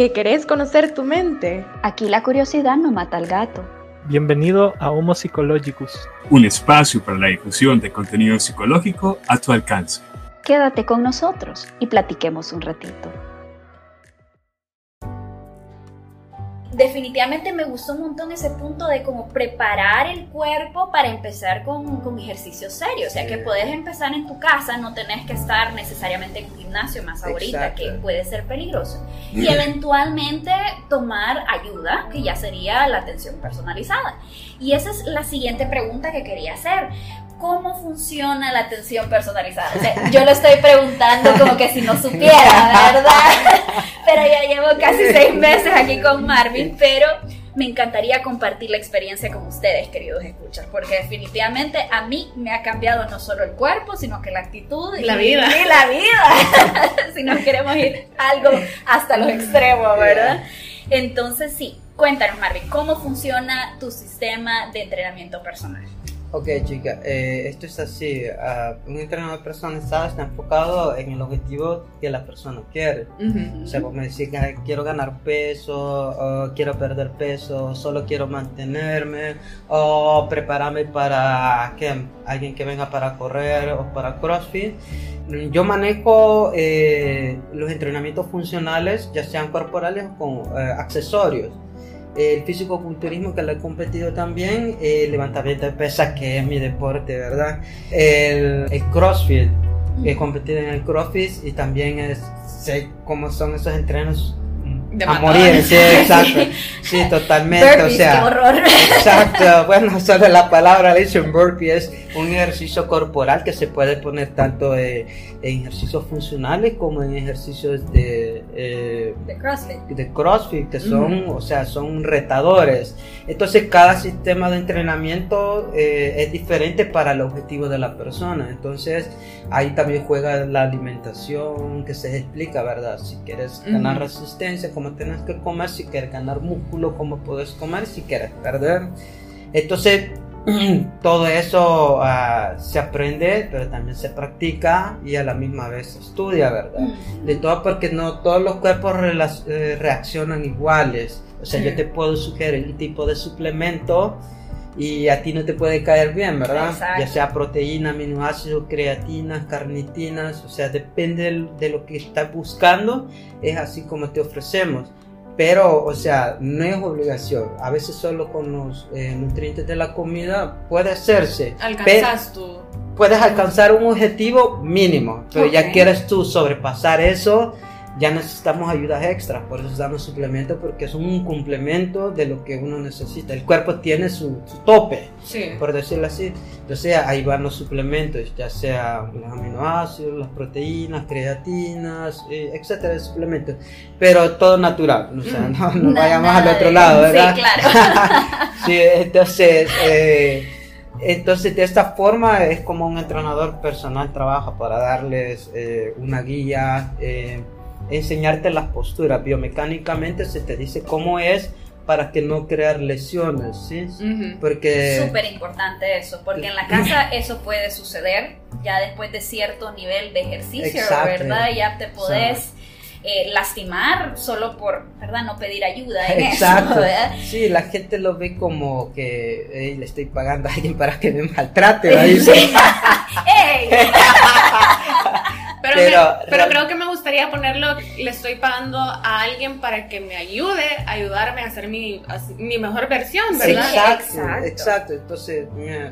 ¿Que querés conocer tu mente? Aquí la curiosidad no mata al gato. Bienvenido a Homo Psychologicus, un espacio para la difusión de contenido psicológico a tu alcance. Quédate con nosotros y platiquemos un ratito. Definitivamente me gustó un montón ese punto de como preparar el cuerpo para empezar con, con ejercicio serio. O sea, que puedes empezar en tu casa, no tenés que estar necesariamente en un gimnasio más ahorita, que puede ser peligroso. Y eventualmente tomar ayuda, que ya sería la atención personalizada. Y esa es la siguiente pregunta que quería hacer cómo funciona la atención personalizada. yo lo estoy preguntando como que si no supiera, ¿verdad? Pero ya llevo casi seis meses aquí con Marvin, pero me encantaría compartir la experiencia con ustedes, queridos escuchas, porque definitivamente a mí me ha cambiado no solo el cuerpo, sino que la actitud y la vida. Y la vida, si no queremos ir algo hasta los extremos, ¿verdad? Entonces sí, cuéntanos Marvin, ¿cómo funciona tu sistema de entrenamiento personal? Ok, chica, eh, esto es así. Uh, un entrenador personalizado está enfocado en el objetivo que la persona quiere. O sea, vos me decís que quiero ganar peso, o quiero perder peso, solo quiero mantenerme, o prepararme para que alguien que venga para correr o para CrossFit. Yo manejo eh, los entrenamientos funcionales, ya sean corporales o con eh, accesorios el físico-culturismo que lo he competido también, el levantamiento de pesas que es mi deporte, ¿verdad? El, el CrossFit, he competido en el CrossFit y también es, sé cómo son esos entrenos a morir, sí, exacto. Sí, totalmente. o sea, qué horror. Exacto. Bueno, solo la palabra le burpee es un ejercicio corporal que se puede poner tanto en ejercicios funcionales como en ejercicios de, eh, de CrossFit. De CrossFit, que son, o sea, son retadores. Entonces, cada sistema de entrenamiento eh, es diferente para el objetivo de la persona. Entonces, ahí también juega la alimentación que se explica, ¿verdad? Si quieres ganar resistencia, cómo tienes que comer, si quieres ganar músculo, cómo puedes comer, si quieres perder. Entonces, todo eso ah, se aprende, pero también se practica y a la misma vez se estudia, ¿verdad? De todo porque no todos los cuerpos eh, reaccionan iguales. O sea, yo te puedo sugerir un tipo de suplemento y a ti no te puede caer bien, ¿verdad? Ya sea proteína, aminoácidos, creatinas, carnitinas, o sea, depende de lo que estás buscando, es así como te ofrecemos. Pero, o sea, no es obligación. A veces solo con los eh, nutrientes de la comida puede hacerse. Alcanzas tú. Puedes alcanzar un objetivo mínimo, pero ya quieres tú sobrepasar eso, ya necesitamos ayudas extras, por eso damos suplementos porque es un complemento de lo que uno necesita. El cuerpo tiene su, tope, por decirlo así. Entonces ahí van los suplementos, ya sea los aminoácidos, las proteínas, creatinas, eh, etcétera, suplementos. Pero todo natural, o sea, no, no vayamos al otro lado, ¿verdad? Sí, claro. sí, entonces... Eh, entonces, de esta forma es como un entrenador personal trabaja para darles eh, una guía, eh, enseñarte las posturas. Biomecánicamente se te dice cómo es para que no crear lesiones, ¿sí? Porque... Súper importante eso, porque en la casa eso puede suceder ya después de cierto nivel de ejercicio, ¿verdad? Ya te podés... Eh, lastimar solo por, ¿verdad? No pedir ayuda en Exacto. Eso, Sí, la gente lo ve como que le estoy pagando a alguien para que me maltrate. Pero, pero, creo que me gustaría ponerlo, le estoy pagando a alguien para que me ayude, ayudarme a hacer mi, mi mejor versión, ¿verdad? exacto, exacto, Entonces,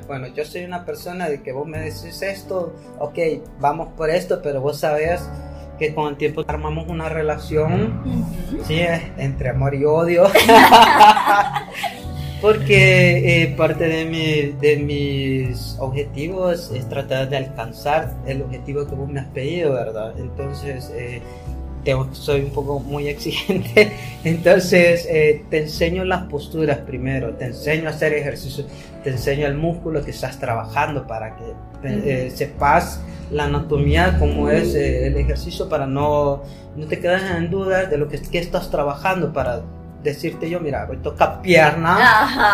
bueno, yo soy una persona de que vos me decís esto, ok, vamos por esto, pero vos sabés que con el tiempo armamos una relación, ¿sí? Entre amor y odio. Porque eh, parte de, mi, de mis objetivos es tratar de alcanzar el objetivo que vos me has pedido, ¿verdad? Entonces, eh, soy un poco muy exigente. Entonces, eh, te enseño las posturas primero, te enseño a hacer ejercicio, te enseño el músculo que estás trabajando para que sepas la anatomía, cómo es el ejercicio, para no, no te quedes en duda de lo que, que estás trabajando para decirte yo, mira, hoy toca pierna,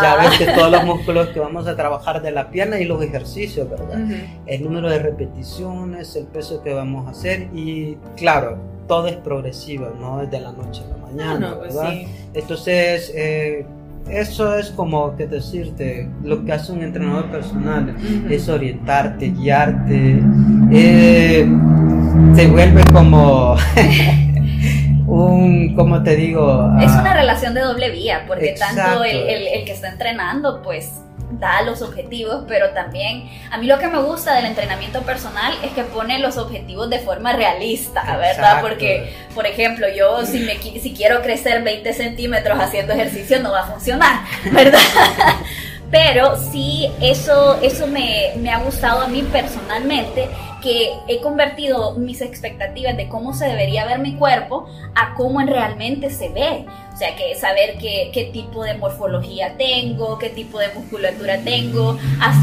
ya ves que todos los músculos que vamos a trabajar de la pierna y los ejercicios, ¿verdad? El número de repeticiones, el peso que vamos a hacer y claro, todo es progresivo, no es de la noche a la mañana, No, pues ¿verdad? sí. Entonces, eh, eso es como que decirte, lo que hace un entrenador personal Ujú. es orientarte, guiarte, eh, se vuelve como un, ¿cómo te digo? Es Ah, una relación de doble vía, porque Exacto. tanto el, el- el que está entrenando, pues da los objetivos, pero también a mí lo que me gusta del entrenamiento personal es que pone los objetivos de forma realista, ¿verdad? Exacto. Porque, por ejemplo, yo si, me, si quiero crecer 20 centímetros haciendo ejercicio no va a funcionar, ¿verdad? Pero sí, eso, eso me, me ha gustado a mí personalmente, que he convertido mis expectativas de cómo se debería ver mi cuerpo a cómo en realmente se ve. O sea, que saber qué, qué tipo de morfología tengo, qué tipo de musculatura tengo,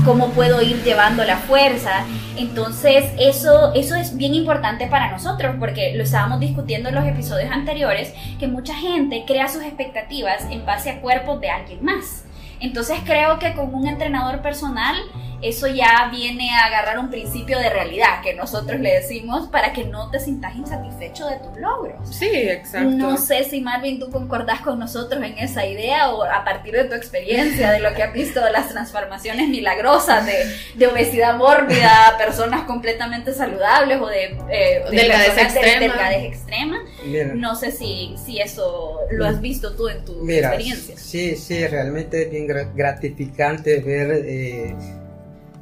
cómo puedo ir llevando la fuerza. Entonces, eso, eso es bien importante para nosotros, porque lo estábamos discutiendo en los episodios anteriores, que mucha gente crea sus expectativas en base a cuerpos de alguien más. Entonces creo que con un entrenador personal eso ya viene a agarrar un principio de realidad que nosotros le decimos para que no te sientas insatisfecho de tus logros. Sí, exacto. No sé si Marvin tú concordás con nosotros en esa idea o a partir de tu experiencia, de lo que has visto de las transformaciones milagrosas de, de obesidad mórbida a personas completamente saludables o de, eh, de Delgadez personas de extrema. delgadez extrema. mira. No sé si, si eso lo has visto tú en tu Mira, experiencia. sí, sí, realmente es bien gra- gratificante ver eh,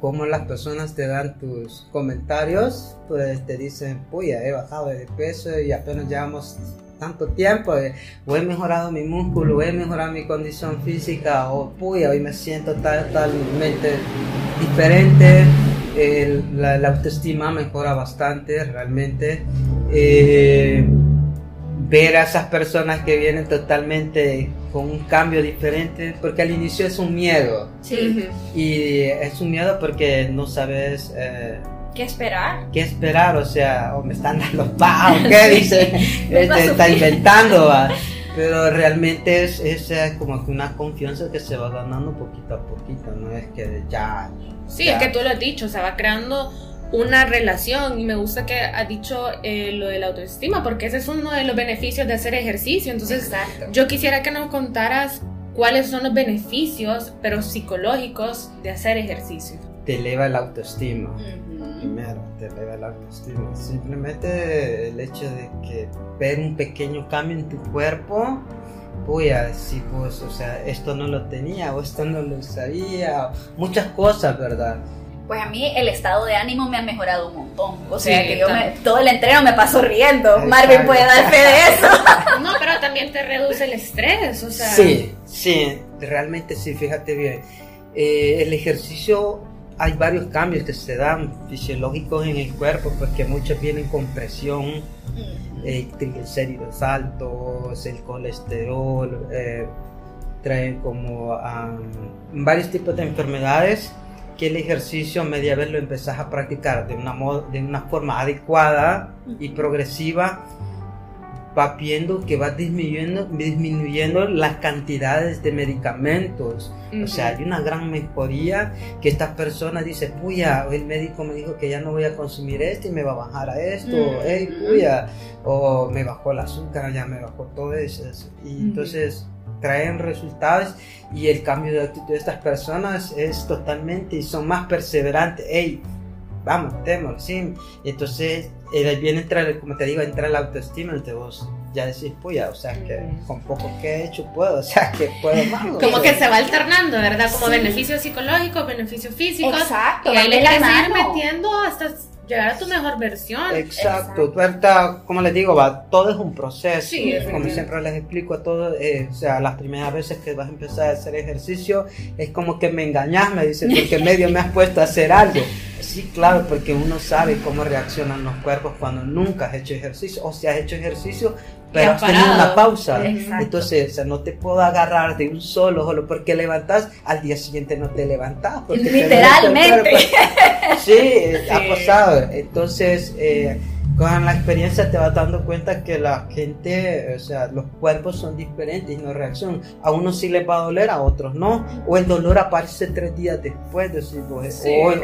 cómo las personas te dan tus comentarios, pues te dicen, puya, he bajado de peso y apenas llevamos tanto tiempo, eh, o he mejorado mi músculo, o he mejorado mi condición física, o puya, hoy me siento tal- totalmente diferente, la autoestima mejora bastante realmente. Eh, ver a esas personas que vienen totalmente con un cambio diferente, porque al inicio es un miedo, Sí. Y es un miedo porque no sabes eh, ¿Qué esperar? qué esperar, o sea, o me están dando pa, o qué dice, este, está inventando, va. pero realmente es, es eh, como que una confianza que se va ganando poquito a poquito, no es que ya... Sí, ya- es que tú lo has dicho, se va creando una relación y me gusta que has dicho eh, lo de la autoestima porque ese es uno de los beneficios de hacer ejercicio. Entonces, Exacto. yo quisiera que nos contaras cuáles son los beneficios, pero psicológicos, de hacer ejercicio. te eleva la autoestima. Ujú. Primero, te eleva la autoestima. Simplemente el hecho de que ver un pequeño cambio en tu cuerpo, voy a decir, pues, o sea, esto no lo tenía o esto no lo sabía, muchas cosas, ¿verdad? Pues a mí el estado de ánimo me ha mejorado un montón. O sea Sí, que yo me- todo el entreno me paso riendo. Exacto. Marvin puede dar fe de eso. No, pero también te reduce el estrés, o sea. Sí, sí, realmente sí, fíjate bien. Eh, el ejercicio, hay varios cambios que se dan fisiológicos en el cuerpo, porque muchos vienen con presión, eh, triglicéridos altos, el colesterol, eh, traen como am, varios tipos de enfermedades que el ejercicio media vez lo empezás a practicar de una, de una forma adecuada y progresiva, va viendo que va disminuyendo, disminuyendo las cantidades de medicamentos. O sea, hay una gran mejoría que esta persona dice, puya, el médico me dijo que ya no voy a consumir esto y me va a bajar a esto, hey, puya, o me bajó el azúcar, ya me bajó todo eso. Y entonces traen resultados y el cambio de actitud de estas personas es totalmente, y son más perseverantes, hey, vamos, démoslo, sí. Y entonces eh, viene entrar, como te digo, entra la autoestima entre vos. Ya decís, puya, o sea, que con poco que he hecho puedo, o sea, que puedo más. o Como sea. que se va alternando, ¿verdad? Como Sí. beneficios psicológicos, beneficios físicos. Exacto. Y ahí le de la quieres ir mano. metiendo hasta llegar a tu mejor versión. Exacto, tú ahorita, como les digo, va, todo es un proceso. Sí, como siempre les explico a todos, eh, o sea, las primeras veces que vas a empezar a hacer ejercicio, es como que me engañas, me dicen, porque medio me has puesto a hacer algo. Sí, claro, porque uno sabe cómo reaccionan los cuerpos cuando nunca has hecho ejercicio, o si has hecho ejercicio, pero has tenido una pausa. Exacto. Entonces, o sea, no te puedo agarrar de un solo, solo porque levantas, al día siguiente no te levantas. porque te Literalmente. cuerpo. Sí, eh, ha Sí. pasado. Entonces, eh, con la experiencia te vas dando cuenta que la gente, o sea, los cuerpos son diferentes y no reaccionan. A unos sí les va a doler, a otros no. O el dolor aparece tres días después, de,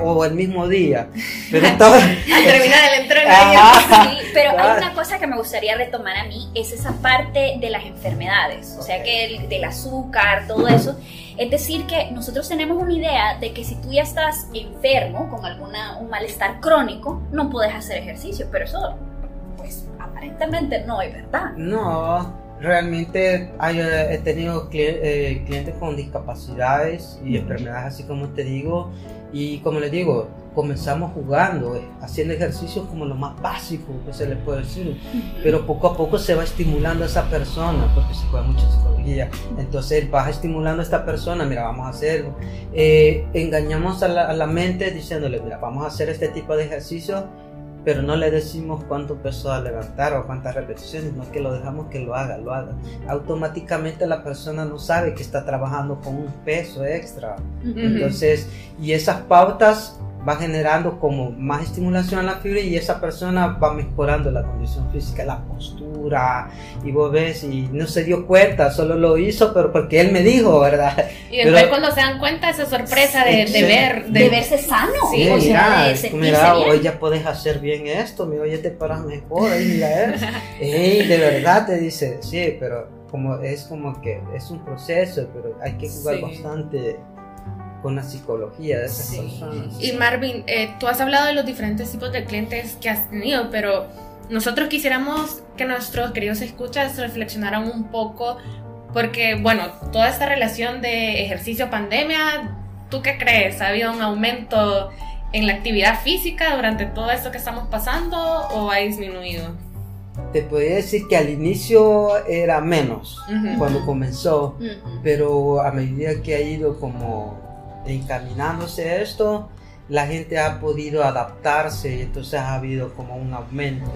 o, el mismo día. Pero Al terminar el entrenamiento. Sí, pero hay una cosa que me gustaría retomar a mí, es esa parte de las enfermedades. O sea, que el, del azúcar, todo eso. Es decir, que nosotros tenemos una idea de que si tú ya estás enfermo con alguna, un malestar crónico, no puedes hacer ejercicio, pero eso, pues aparentemente no es verdad. No, realmente eh, he tenido eh, clientes con discapacidades y enfermedades así como te digo, y como les digo, comenzamos jugando, eh, haciendo ejercicios como lo más básico que se le puede decir, pero poco a poco se va estimulando a esa persona, porque se juega mucho psicología, entonces vas estimulando a esta persona, mira, vamos a hacer, eh, engañamos a la, a la, mente diciéndole, mira, vamos a hacer este tipo de ejercicios, pero no le decimos cuánto peso a levantar o cuántas repeticiones, no que lo dejamos que lo haga, lo haga. Automáticamente la persona no sabe que está trabajando con un peso extra. Entonces, y esas pautas va generando como más estimulación a la fibra y esa persona va mejorando la condición física, la postura, y vos ves, y no se dio cuenta, solo lo hizo, pero porque él me dijo, ¿verdad? Y después cuando se dan cuenta, esa sorpresa de, ver... De, verse sano. Sí, o sea, mira, hoy ya puedes hacer bien esto, mira, hoy te paras mejor, ahí mira eso. de verdad te dice, sí, pero como es como que es un proceso, pero hay que jugar bastante con la psicología de esas personas. Y Marvin, eh, tú has hablado de los diferentes tipos de clientes que has tenido, pero nosotros quisiéramos que nuestros queridos escuchas reflexionaran un poco, porque, bueno, toda esta relación de ejercicio-pandemia, ¿tú qué crees? ¿Ha habido un aumento en la actividad física durante todo esto que estamos pasando o ha disminuido? Te podría decir que al inicio era menos cuando comenzó, pero a medida que ha ido como encaminándose esto, la gente ha podido adaptarse y entonces ha habido como un aumento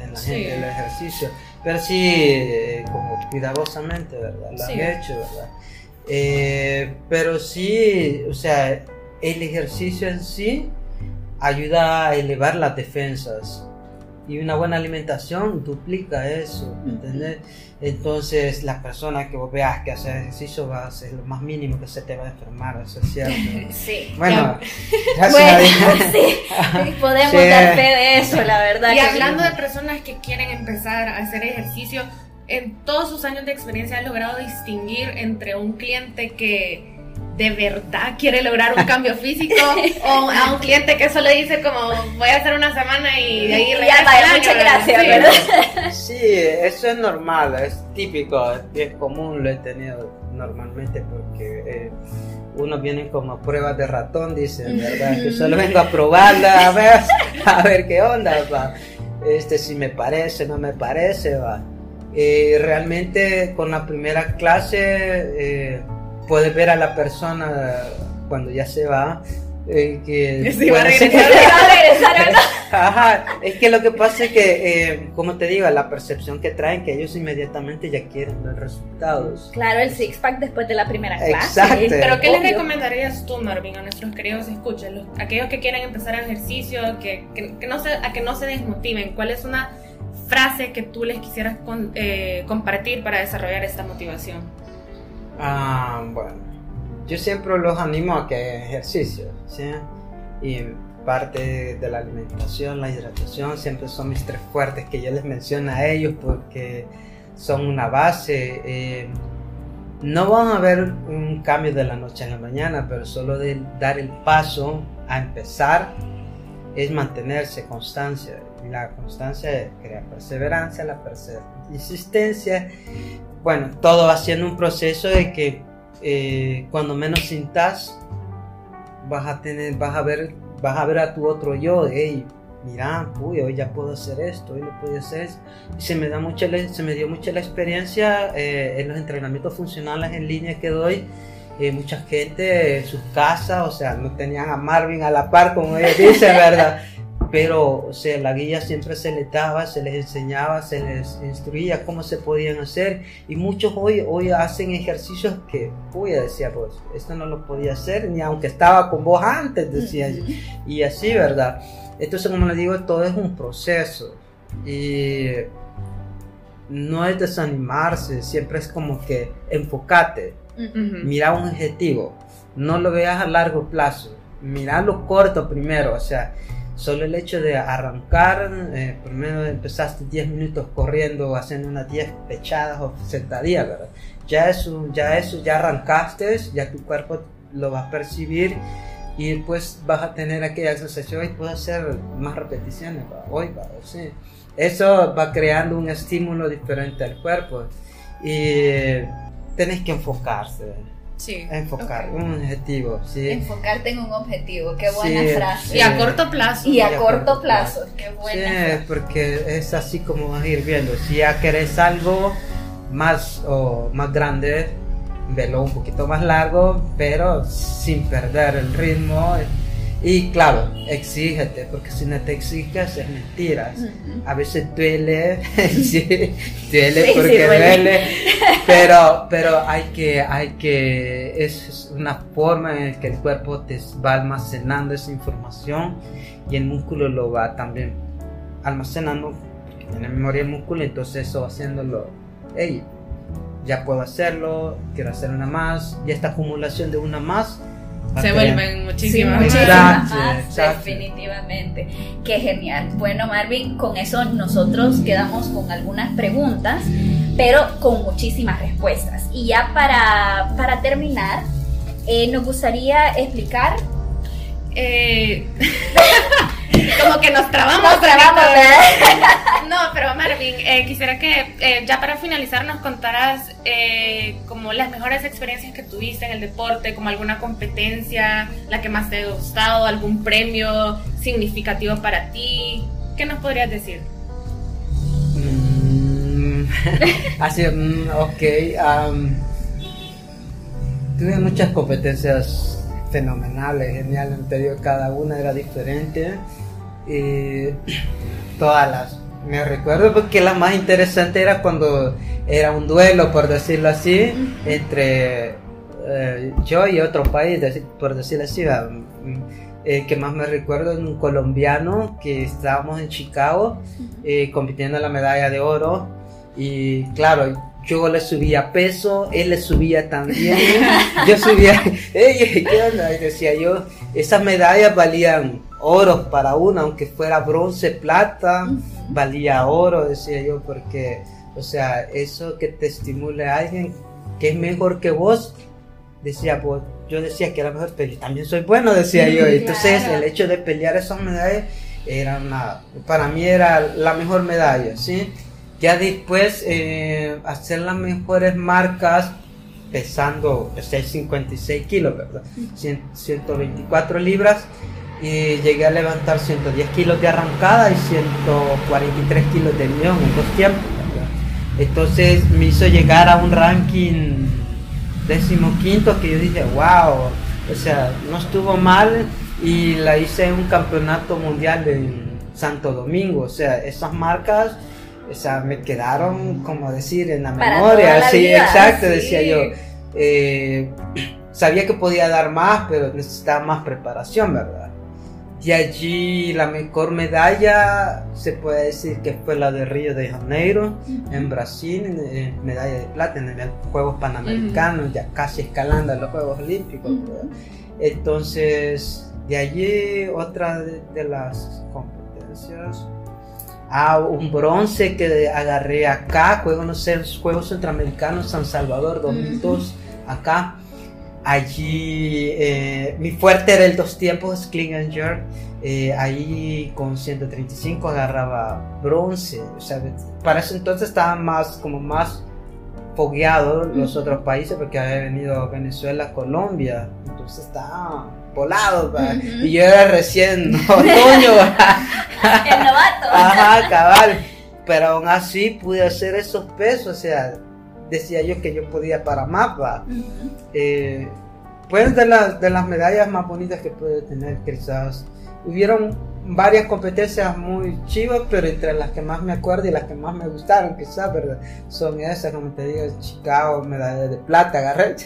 en la gente del ejercicio. Pero sí, eh, como cuidadosamente, ¿verdad? Lo han hecho, ¿verdad? Eh, pero sí, o sea, el ejercicio en sí ayuda a elevar las defensas y una buena alimentación duplica eso, ¿entendés? Entonces, la persona que vos veas que hace ejercicio va a ser lo más mínimo que se te va a enfermar, eso es cierto. Sí. Bueno, bueno sí, podemos dar fe de eso, la verdad. Y hablando de personas que quieren empezar a hacer ejercicio, en todos sus años de experiencia, ¿has logrado distinguir entre un cliente que de verdad quiere lograr un cambio físico o a un cliente que solo dice como voy a hacer una semana y de ahí ya vaya, muchas gracias, sí, ¿verdad? Sí, eso es normal, es típico, es común, lo he tenido normalmente porque eh, uno viene como pruebas de ratón, dicen, ¿verdad? Que solo vengo a probarla, a ver, a ver qué onda, va. Este, si me parece, no me parece, va. Eh, realmente con la primera clase... Eh, puedes ver a la persona cuando ya se va. Eh, que sí, va a regresar, Ajá, es que lo que pasa es que, eh, como te digo, la percepción que traen, que ellos inmediatamente ya quieren ver resultados. Claro, el six-pack después de la primera clase. Exacto. Pero ¿qué les recomendarías tú, Marvin, a nuestros queridos escuchas, aquellos que quieren empezar ejercicio, que, que, no se, a que no se desmotiven? ¿Cuál es una frase que tú les quisieras eh, compartir para desarrollar esta motivación? Ah, bueno, yo siempre los animo a que hagan ejercicio, ¿sí? Y parte de la alimentación, la hidratación, siempre son mis tres fuertes que yo les menciono a ellos porque son una base. Eh, no van a ver un cambio de la noche a la mañana, pero solo de dar el paso a empezar es mantenerse constancia. La constancia crea perseverancia, la persistencia bueno, todo va siendo un proceso de que eh, cuando menos sintas, vas a tener, vas a ver, vas a ver a tu otro yo, hey, mira, uy, hoy ya puedo hacer esto, hoy lo puedo hacer. Y se me da mucho, se me dio mucha la experiencia eh, en los entrenamientos funcionales en línea que doy. Eh, mucha gente en sus casas, o sea, no tenían a Marvin a la par, como ellos dicen, ¿verdad? Pero o sea, la guía siempre se les daba, se les enseñaba, se les instruía cómo se podían hacer. Y muchos hoy, hoy hacen ejercicios que, uy, decía pues, esto no lo podía hacer ni aunque estaba con vos antes, decía yo, y así, ¿verdad? Entonces, como les digo, todo es un proceso, Y no es desanimarse, siempre es como que enfocate, mira un objetivo, no lo veas a largo plazo, mira lo corto primero, o sea, solo el hecho de arrancar, eh, primero empezaste 10 minutos corriendo, haciendo unas 10 pechadas o sentadillas, ¿verdad? Ya eso, ya eso, ya arrancaste, ya tu cuerpo lo va a percibir y después vas a tener aquella sensación y puedes hacer más repeticiones, hoy, va, sí. Eso va creando un estímulo diferente al cuerpo y tenés que enfocarse. Sí. Enfocar, un objetivo, sí. Enfocarte en un objetivo, qué buena frase. Y a corto plazo. Y a, corto, plazo. qué buena. Sí, porque es así como vas a ir viendo. Si ya querés algo más o más grande, velo un poquito más largo, pero sin perder el ritmo. Y claro, exígete, porque si no te exiges es mentiras. A veces duele, sí, duele porque duele. pero, pero hay que, hay que, es una forma en que el cuerpo te va almacenando esa información y el músculo lo va también almacenando, porque tiene memoria el músculo, entonces eso haciéndolo, hey, ya puedo hacerlo, quiero hacer una más, y esta acumulación de una más se vuelven muchísimas, más, definitivamente. Qué genial. Bueno, Marvin, con eso nosotros quedamos con algunas preguntas, pero con muchísimas respuestas. Y ya para, para terminar, eh, nos gustaría explicar. Eh, como que nos trabamos. Nos trabamos, No, pero Marvin, eh, quisiera que eh, ya para finalizar nos contaras eh, como las mejores experiencias que tuviste en el deporte, como alguna competencia, la que más te ha gustado, algún premio significativo para ti. ¿Qué nos podrías decir? Mm, así, mm, ok. tuve muchas competencias fenomenales, geniales, te cada una era diferente. Y todas las me recuerdo porque la más interesante era cuando era un duelo, por decirlo así, entre eh, yo y otro país, por decirlo así. Eh, que más me recuerdo en un colombiano que estábamos en Chicago eh, compitiendo en la medalla de oro y claro yo le subía peso él le subía también yo subía ¿qué onda? Y decía yo esas medallas valían oro para una aunque fuera bronce plata valía oro, decía yo, porque, o sea, eso que te estimule a alguien que es mejor que vos, decía, pues, yo decía que era mejor, pero también soy bueno, decía yo. Entonces, el hecho de pelear esas medallas era una, para mí era la mejor medalla, ¿sí? Ya después, eh, hacer las mejores marcas pesando, o sea, 56 kilos, ¿verdad? 124 libras y llegué a levantar 110 kilos de arrancada y 143 kilos de millón en dos tiempos. Entonces me hizo llegar a un ranking decimoquinto que yo dije, wow, o sea, no estuvo mal y la hice en un campeonato mundial en Santo Domingo, o sea, esas marcas, o sea, me quedaron, como decir, en la memoria, sí, exacto, decía yo. Eh, sabía que podía dar más, pero necesitaba más preparación, ¿verdad? Y allí la mejor medalla se puede decir que fue la de Río de Janeiro, en Brasil, medalla de plata en los Juegos Panamericanos, ya casi escalando los Juegos Olímpicos. Entonces, de allí otra de, las competencias. Ah, un bronce que agarré acá, Juegos, no sé, Juegos Centroamericanos San Salvador 2002, acá Allí eh, mi fuerte era el dos tiempos, Clean Jerk. Eh, ahí con 135 agarraba bronce. O sea, para ese entonces estaban más, como más fogueados los otros países porque había venido Venezuela, Colombia. Entonces estaba volado. Y yo era recién otoño. el novato. Ajá, cabal. Pero aún así pude hacer esos pesos. O sea, decía yo que yo podía para mapa. Eh, pues de, las de las medallas más bonitas que puede tener quizás. Hubieron varias competencias muy chivas, pero entre las que más me acuerdo y las que más me gustaron quizás, ¿verdad? Son esas, como te digo, Chicago, medalla de plata, agarré.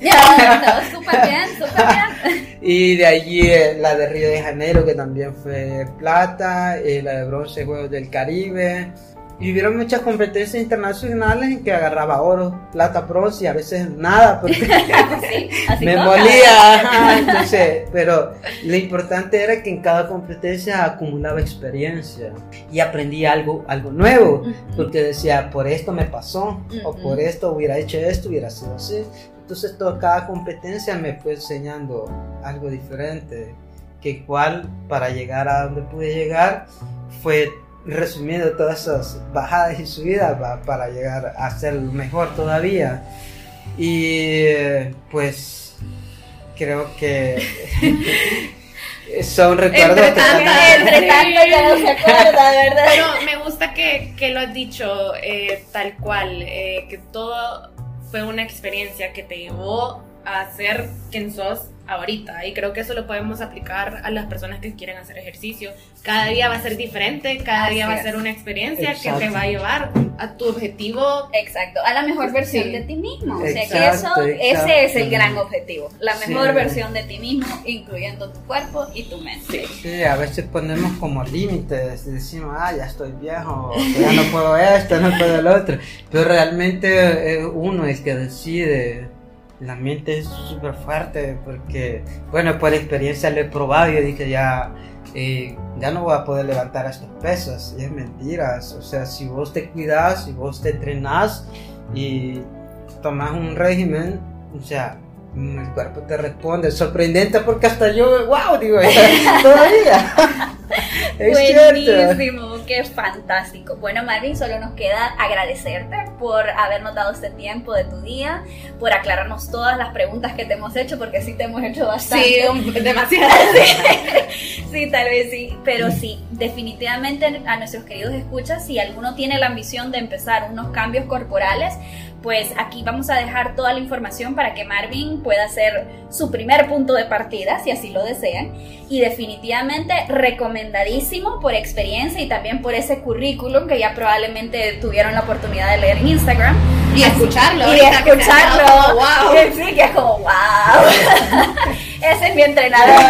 Ya, súper bien, súper bien. Y de allí eh, la de Río de Janeiro, que también fue plata, y la de bronce, Juegos del Caribe. Y hubieron muchas competencias internacionales en que agarraba oro, plata, bronce y a veces nada, porque Sí, así me toca. molía. entonces, pero lo importante era que en cada competencia acumulaba experiencia y aprendí algo, algo nuevo, porque decía, por esto me pasó, o por esto hubiera hecho esto, hubiera sido así. Entonces, todo, cada competencia me fue enseñando algo diferente, que igual para llegar a donde pude llegar fue resumiendo todas esas bajadas y subidas va, para llegar a ser mejor todavía. Y pues creo que son recuerdos Entre Entre tanto ya no se acuerda, ¿verdad? Pero me gusta que, que lo has dicho eh, tal cual, eh, que todo fue una experiencia que te llevó a ser quien sos ahorita. Y creo que eso lo podemos aplicar a las personas que quieren hacer ejercicio. Cada día va a ser diferente, cada Así día va a ser una experiencia que Exacto. te va a llevar a tu objetivo. Exacto, a la mejor versión Sí. de ti mismo. O sea que Exacto, eso, ese exacto. es el gran objetivo. La Sí. mejor versión de ti mismo, incluyendo tu cuerpo y tu mente. Sí, a veces ponemos como límites y decimos, ah, ya estoy viejo, ya no puedo esto, no puedo el otro. Pero realmente eh, uno es que decide. La mente es súper fuerte porque, bueno, por experiencia lo he probado y yo dije, ya, eh, ya no voy a poder levantar estos pesos. Y es mentiras. O sea, si vos te cuidas, si vos te entrenás y tomas un régimen, o sea, el cuerpo te responde. Sorprendente porque hasta yo, wow, digo, todavía. es cierto. Qué fantástico. Bueno, Marvin, solo nos queda agradecerte por habernos dado este tiempo de tu día, por aclararnos todas las preguntas que te hemos hecho, porque sí te hemos hecho bastante. Sí, un- demasiado. Sí, tal vez sí, pero sí, definitivamente a nuestros queridos escuchas, si alguno tiene la ambición de empezar unos cambios corporales, pues aquí vamos a dejar toda la información para que Marvin pueda hacer su primer punto de partida, si así lo desean. Y definitivamente recomendadísimo por experiencia y también por ese currículum que ya probablemente tuvieron la oportunidad de leer en Instagram. Y escucharlo. Y escucharlo. como, wow. Sí, que es como, wow. Ese es mi entrenador.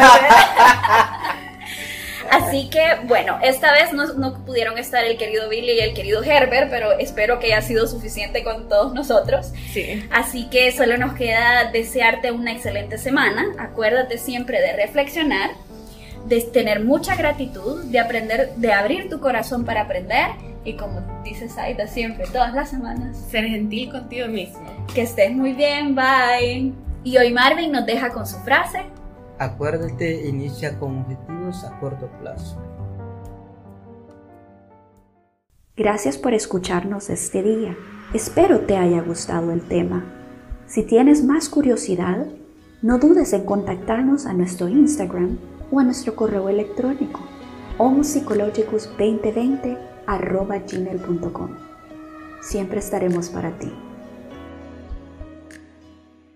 Así que, bueno, esta vez no, no pudieron estar el querido Billy y el querido Herbert, pero espero que haya sido suficiente con todos nosotros. Sí. Así que solo nos queda desearte una excelente semana. Acuérdate siempre de reflexionar, de tener mucha gratitud, de aprender, de abrir tu corazón para aprender. Y como dice Saida siempre, todas las semanas, Ser gentil contigo mismo. que estés muy bien, bye. Y hoy Marvin nos deja con su frase. Acuérdate, inicia con objetivos a corto plazo. Gracias por escucharnos este día. Espero te haya gustado el tema. Si tienes más curiosidad, no dudes en contactarnos a nuestro Instagram o a nuestro correo electrónico homopsychologicus2020 arroba gmail.com. Siempre estaremos para ti.